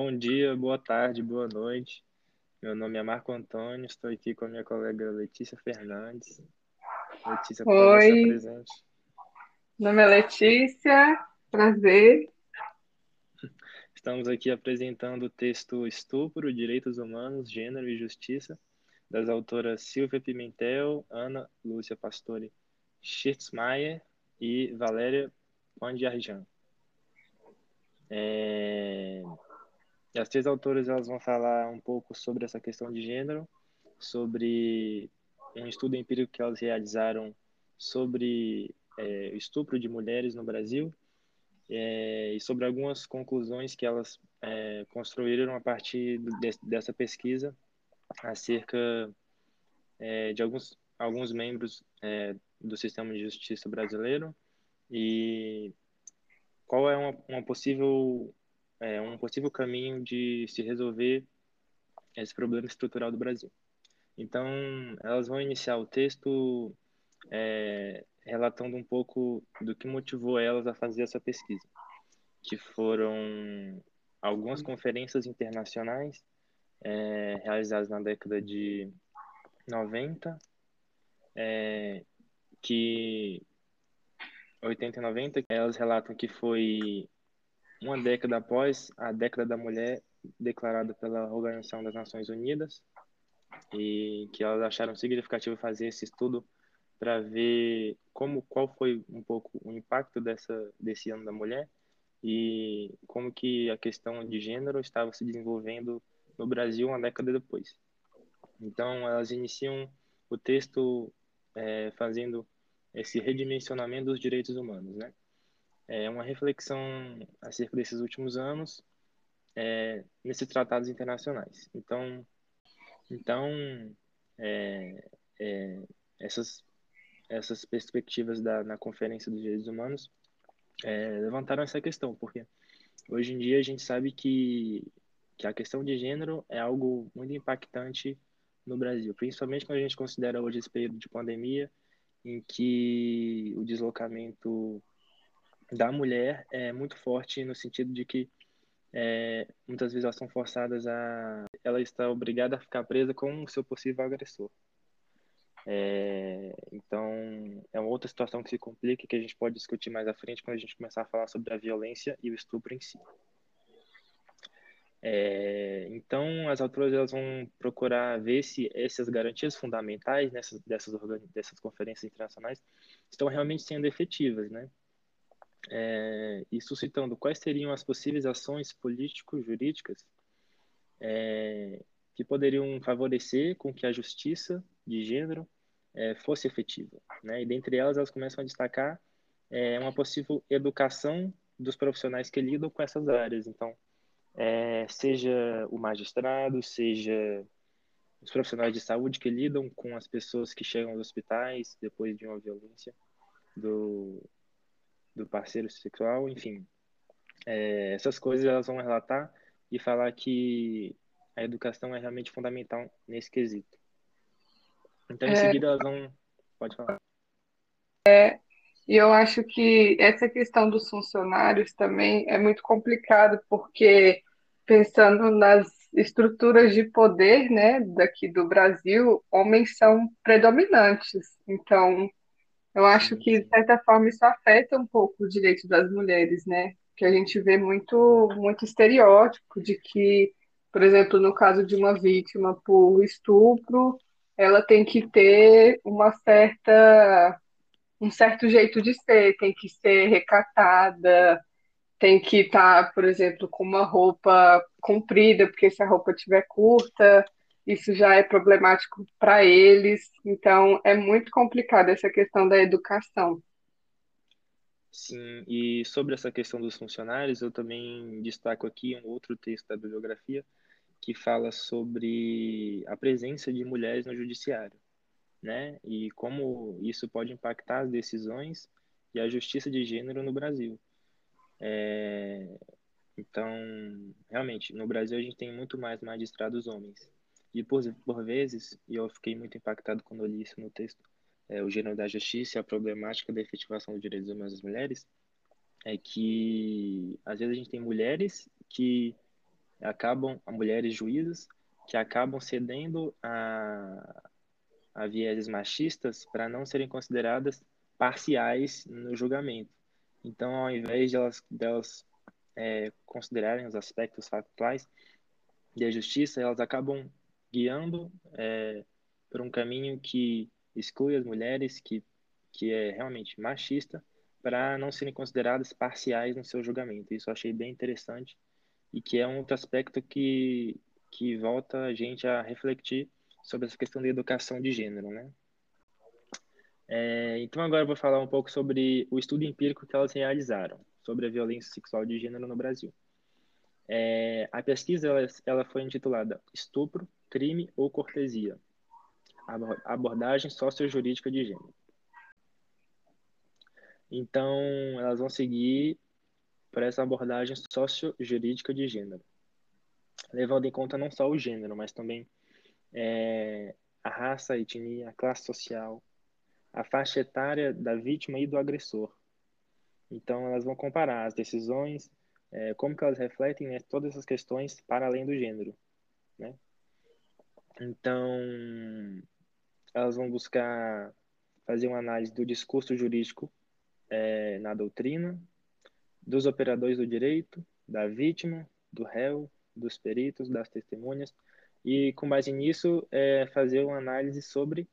Bom dia, boa tarde, boa noite. Meu nome é Marco Antônio, estou aqui com a minha colega Letícia Fernandes. Letícia, por favor, se Oi, apresente. meu nome é Letícia, prazer. Estamos aqui apresentando o texto Estupro, Direitos Humanos, Gênero e Justiça, das autoras Silvia Pimentel, Ana Lúcia Pastore Schirtzmaier e Valéria Pandiarjan. É... As três autoras elas vão falar um pouco sobre essa questão de gênero, sobre um estudo empírico que elas realizaram sobre é, o estupro de mulheres no Brasil é, e sobre algumas conclusões que elas é, construíram a partir de, dessa pesquisa acerca é, de alguns, alguns membros é, do sistema de justiça brasileiro e qual é uma, uma possível é, um possível caminho de se resolver esse problema estrutural do Brasil. Então, elas vão iniciar o texto é, relatando um pouco do que motivou elas a fazer essa pesquisa, que foram algumas conferências internacionais é, realizadas na década de 90, é, que 80 e 90, elas relatam que foi uma década após a década da mulher declarada pela Organização das Nações Unidas e que elas acharam significativo fazer esse estudo para ver como qual foi um pouco o impacto dessa desse ano da mulher e como que a questão de gênero estava se desenvolvendo no Brasil uma década depois. Então elas iniciam o texto é, fazendo esse redimensionamento dos direitos humanos, né? É uma reflexão acerca desses últimos anos é, nesses tratados internacionais. Então, então é, é, essas essas perspectivas da, na Conferência dos Direitos Humanos é, levantaram essa questão, porque hoje em dia a gente sabe que, que a questão de gênero é algo muito impactante no Brasil, principalmente quando a gente considera hoje esse período de pandemia, em que o deslocamento da mulher é muito forte no sentido de que é, muitas vezes elas são forçadas a ela está obrigada a ficar presa com o seu possível agressor. É, então é uma outra situação que se complica que a gente pode discutir mais à frente quando a gente começar a falar sobre a violência e o estupro em si. É, então as autoras elas vão procurar ver se essas garantias fundamentais nessas dessas dessas conferências internacionais estão realmente sendo efetivas né é, e suscitando quais seriam as possíveis ações político-jurídicas é, que poderiam favorecer com que a justiça de gênero é, fosse efetiva. Né? E dentre elas, elas começam a destacar é, uma possível educação dos profissionais que lidam com essas áreas. Então, é, seja o magistrado, seja os profissionais de saúde que lidam com as pessoas que chegam aos hospitais depois de uma violência do, do parceiro sexual, enfim. É, essas coisas elas vão relatar e falar que a educação é realmente fundamental nesse quesito. Então, em é, seguida, elas vão. Pode falar. É, e eu acho que essa questão dos funcionários também é muito complicado, porque pensando nas estruturas de poder, né, daqui do Brasil, homens são predominantes. Então, eu acho que, de certa forma, isso afeta um pouco o direito das mulheres, né? Que a gente vê muito, muito estereótipo de que, por exemplo, no caso de uma vítima por estupro, ela tem que ter uma certa, um certo jeito de ser, tem que ser recatada, tem que estar, por exemplo, com uma roupa comprida, porque se a roupa estiver curta, isso já é problemático para eles. Então, é muito complicado essa questão da educação. Sim, e sobre essa questão dos funcionários, eu também destaco aqui um outro texto da bibliografia que fala sobre a presença de mulheres no judiciário, né? E como isso pode impactar as decisões e a justiça de gênero no Brasil. É... Então, realmente, no Brasil a gente tem muito mais magistrados homens. E por, por vezes, e eu fiquei muito impactado quando li isso no texto, é, o gênero da justiça e a problemática da efetivação dos direitos humanos das mulheres, é que às vezes a gente tem mulheres que acabam, mulheres juízes, que acabam cedendo a, a vieses machistas para não serem consideradas parciais no julgamento. Então, ao invés de elas, delas é, considerarem os aspectos factuais da justiça, elas acabam guiando é, por um caminho que exclui as mulheres, que, que é realmente machista, para não serem consideradas parciais no seu julgamento. Isso eu achei bem interessante e que é um outro aspecto que, que volta a gente a refletir sobre essa questão da educação de gênero, né? É, então agora eu vou falar um pouco sobre o estudo empírico que elas realizaram sobre a violência sexual de gênero no Brasil. É, a pesquisa ela, ela foi intitulada Estupro, Crime ou Cortesia? Abordagem Sociojurídica de Gênero. Então, elas vão seguir por essa abordagem sociojurídica de gênero, levando em conta não só o gênero, mas também é, a raça, a etnia, a classe social, a faixa etária da vítima e do agressor. Então, elas vão comparar as decisões, é, como que elas refletem né, todas essas questões para além do gênero, né? Então, elas vão buscar fazer uma análise do discurso jurídico é, na doutrina, dos operadores do direito, da vítima, do réu, dos peritos, das testemunhas, e com base nisso é, fazer uma análise sobre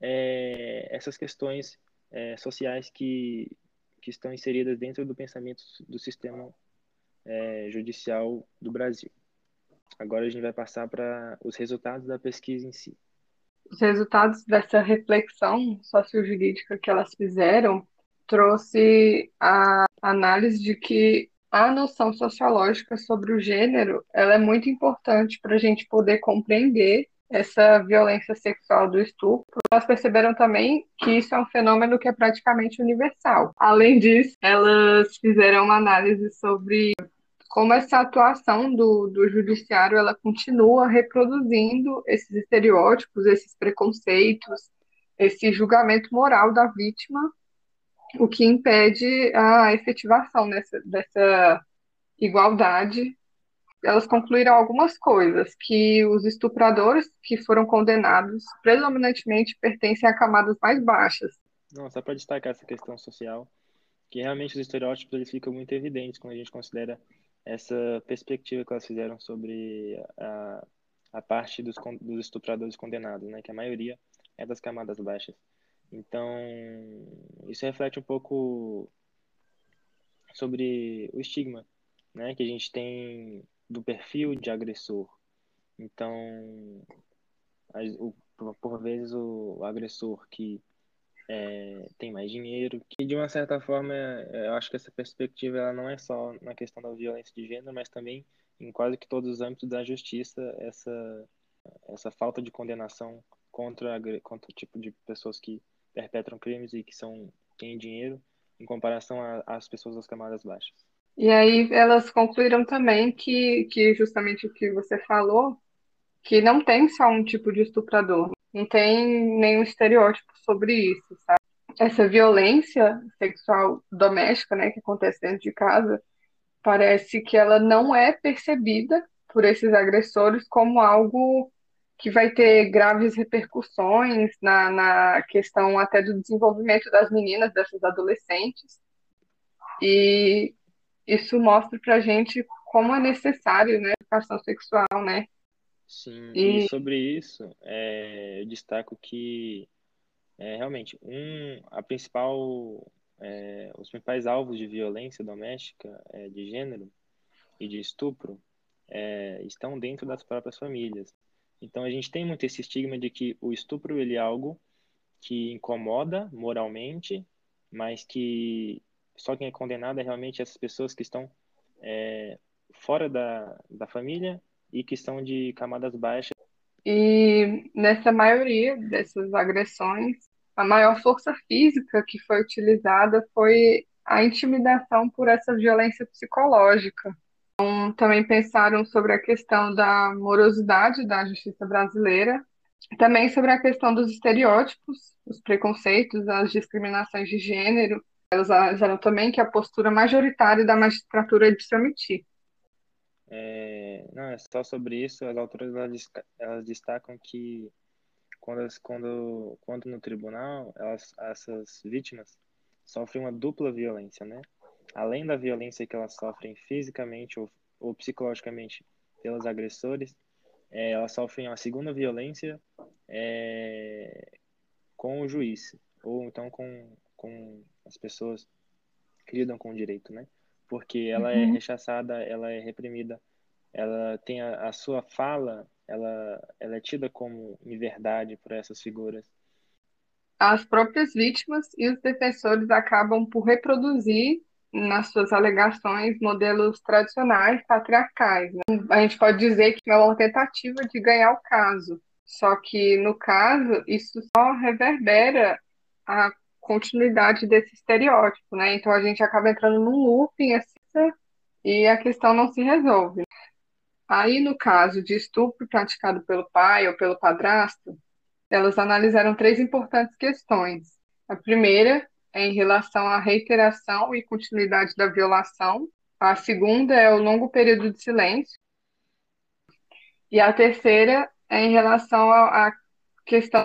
é, essas questões é, sociais que, que estão inseridas dentro do pensamento do sistema é, judicial do Brasil. Agora a gente vai passar para os resultados da pesquisa em si. Os resultados dessa reflexão sociojurídica que elas fizeram trouxe a análise de que a noção sociológica sobre o gênero ela é muito importante para a gente poder compreender essa violência sexual do estupro. Elas perceberam também que isso é um fenômeno que é praticamente universal. Além disso, elas fizeram uma análise sobre como essa atuação do, do judiciário ela continua reproduzindo esses estereótipos, esses preconceitos, esse julgamento moral da vítima o que impede a efetivação dessa, dessa igualdade. Elas concluíram algumas coisas, que os estupradores que foram condenados predominantemente pertencem a camadas mais baixas. Não, só para destacar essa questão social, que realmente os estereótipos eles ficam muito evidentes quando a gente considera essa perspectiva que elas fizeram sobre a, a parte dos, dos estupradores condenados, né, que a maioria é das camadas baixas. Então, isso reflete um pouco sobre o estigma, né, que a gente tem do perfil de agressor. Então, por vezes o agressor que é, tem mais dinheiro, que de uma certa forma eu acho que essa perspectiva ela não é só na questão da violência de gênero, mas também em quase que todos os âmbitos da justiça essa essa falta de condenação contra contra o tipo de pessoas que perpetram crimes e que são têm dinheiro em comparação às pessoas das camadas baixas. E aí elas concluíram também que, que justamente o que você falou, que não tem só um tipo de estuprador, não tem nenhum estereótipo sobre isso, sabe? Essa violência sexual doméstica, né, que acontece dentro de casa, parece que ela não é percebida por esses agressores como algo que vai ter graves repercussões na, na questão até do desenvolvimento das meninas, dessas adolescentes. E isso mostra para a gente como é necessário, né, educação sexual, né? Sim, e, e sobre isso, é, eu destaco que é, realmente um, a principal, é, os principais alvos de violência doméstica é, de gênero e de estupro estão dentro das próprias famílias. Então a gente tem muito esse estigma de que o estupro ele é algo que incomoda moralmente, mas que só quem é condenado é realmente essas pessoas que estão fora da, da família e que são de camadas baixas. E nessa maioria dessas agressões, a maior força física que foi utilizada foi a intimidação por essa violência psicológica. Então, também pensaram sobre a questão da morosidade da justiça brasileira, também sobre a questão dos estereótipos, os preconceitos, as discriminações de gênero. Elas analisaram também que a postura majoritária da magistratura é de se omitir. É, não, é só sobre isso. As autoras elas, elas destacam que quando, quando, quando no tribunal, elas, essas vítimas sofrem uma dupla violência, né? Além da violência que elas sofrem fisicamente ou, ou psicologicamente pelos agressores, é, elas sofrem uma segunda violência é, com o juiz, ou então com, com as pessoas que lidam com o direito, né? Porque ela é uhum. é rechaçada, ela é reprimida, ela tem a, a sua fala, ela, ela é tida como inverdade por essas figuras. As próprias vítimas e os defensores acabam por reproduzir nas suas alegações modelos tradicionais patriarcais. Né? A gente pode dizer que é uma tentativa de ganhar o caso, só que no caso isso só reverbera a continuidade desse estereótipo, né? Então a gente acaba entrando num looping assim, e a questão não se resolve. Aí, no caso de estupro praticado pelo pai ou pelo padrasto, elas analisaram três importantes questões. A primeira é em relação à reiteração e continuidade da violação. A segunda é o longo período de silêncio. E a terceira é em relação à questão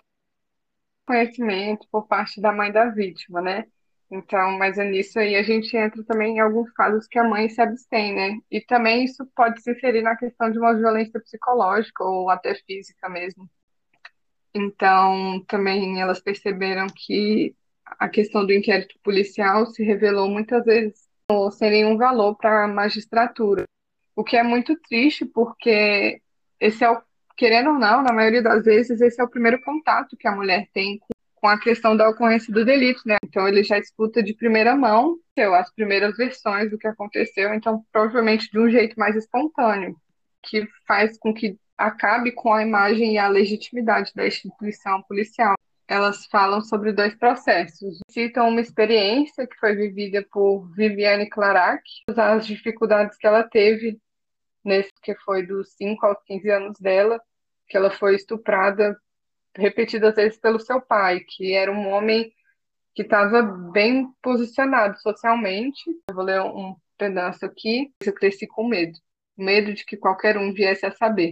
conhecimento por parte da mãe da vítima, né? Então, mas é nisso aí a gente entra também em alguns casos que a mãe se abstém, né? E também isso pode se inserir na questão de uma violência psicológica ou até física mesmo. Então, também elas perceberam que a questão do inquérito policial se revelou muitas vezes sem nenhum valor para a magistratura, o que é muito triste porque esse é o, querendo ou não, na maioria das vezes, esse é o primeiro contato que a mulher tem com, a questão da ocorrência do delito, né? Então ele já escuta de primeira mão as primeiras versões do que aconteceu, então provavelmente de um jeito mais espontâneo, que faz com que acabe com a imagem e a legitimidade da instituição policial elas falam sobre dois processos. Citam uma experiência que foi vivida por Viviane Clarac, as dificuldades que ela teve nesse que foi dos 5 aos 15 anos dela, que ela foi estuprada repetidas vezes pelo seu pai, que era um homem que estava bem posicionado socialmente. Eu vou ler um pedaço aqui. Eu cresci com medo. Medo de que qualquer um viesse a saber.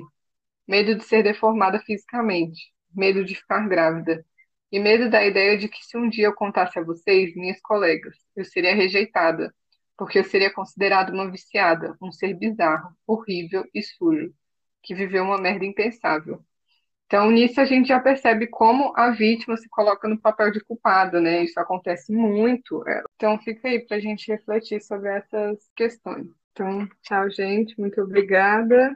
Medo de ser deformada fisicamente. Medo de ficar grávida e medo da ideia de que se um dia eu contasse a vocês, minhas colegas, eu seria rejeitada, porque eu seria considerada uma viciada, um ser bizarro, horrível e sujo, que viveu uma merda impensável. Então, nisso a gente já percebe como a vítima se coloca no papel de culpada, né? Isso acontece muito. Então, fica aí para a gente refletir sobre essas questões. Então, tchau, gente. Muito obrigada.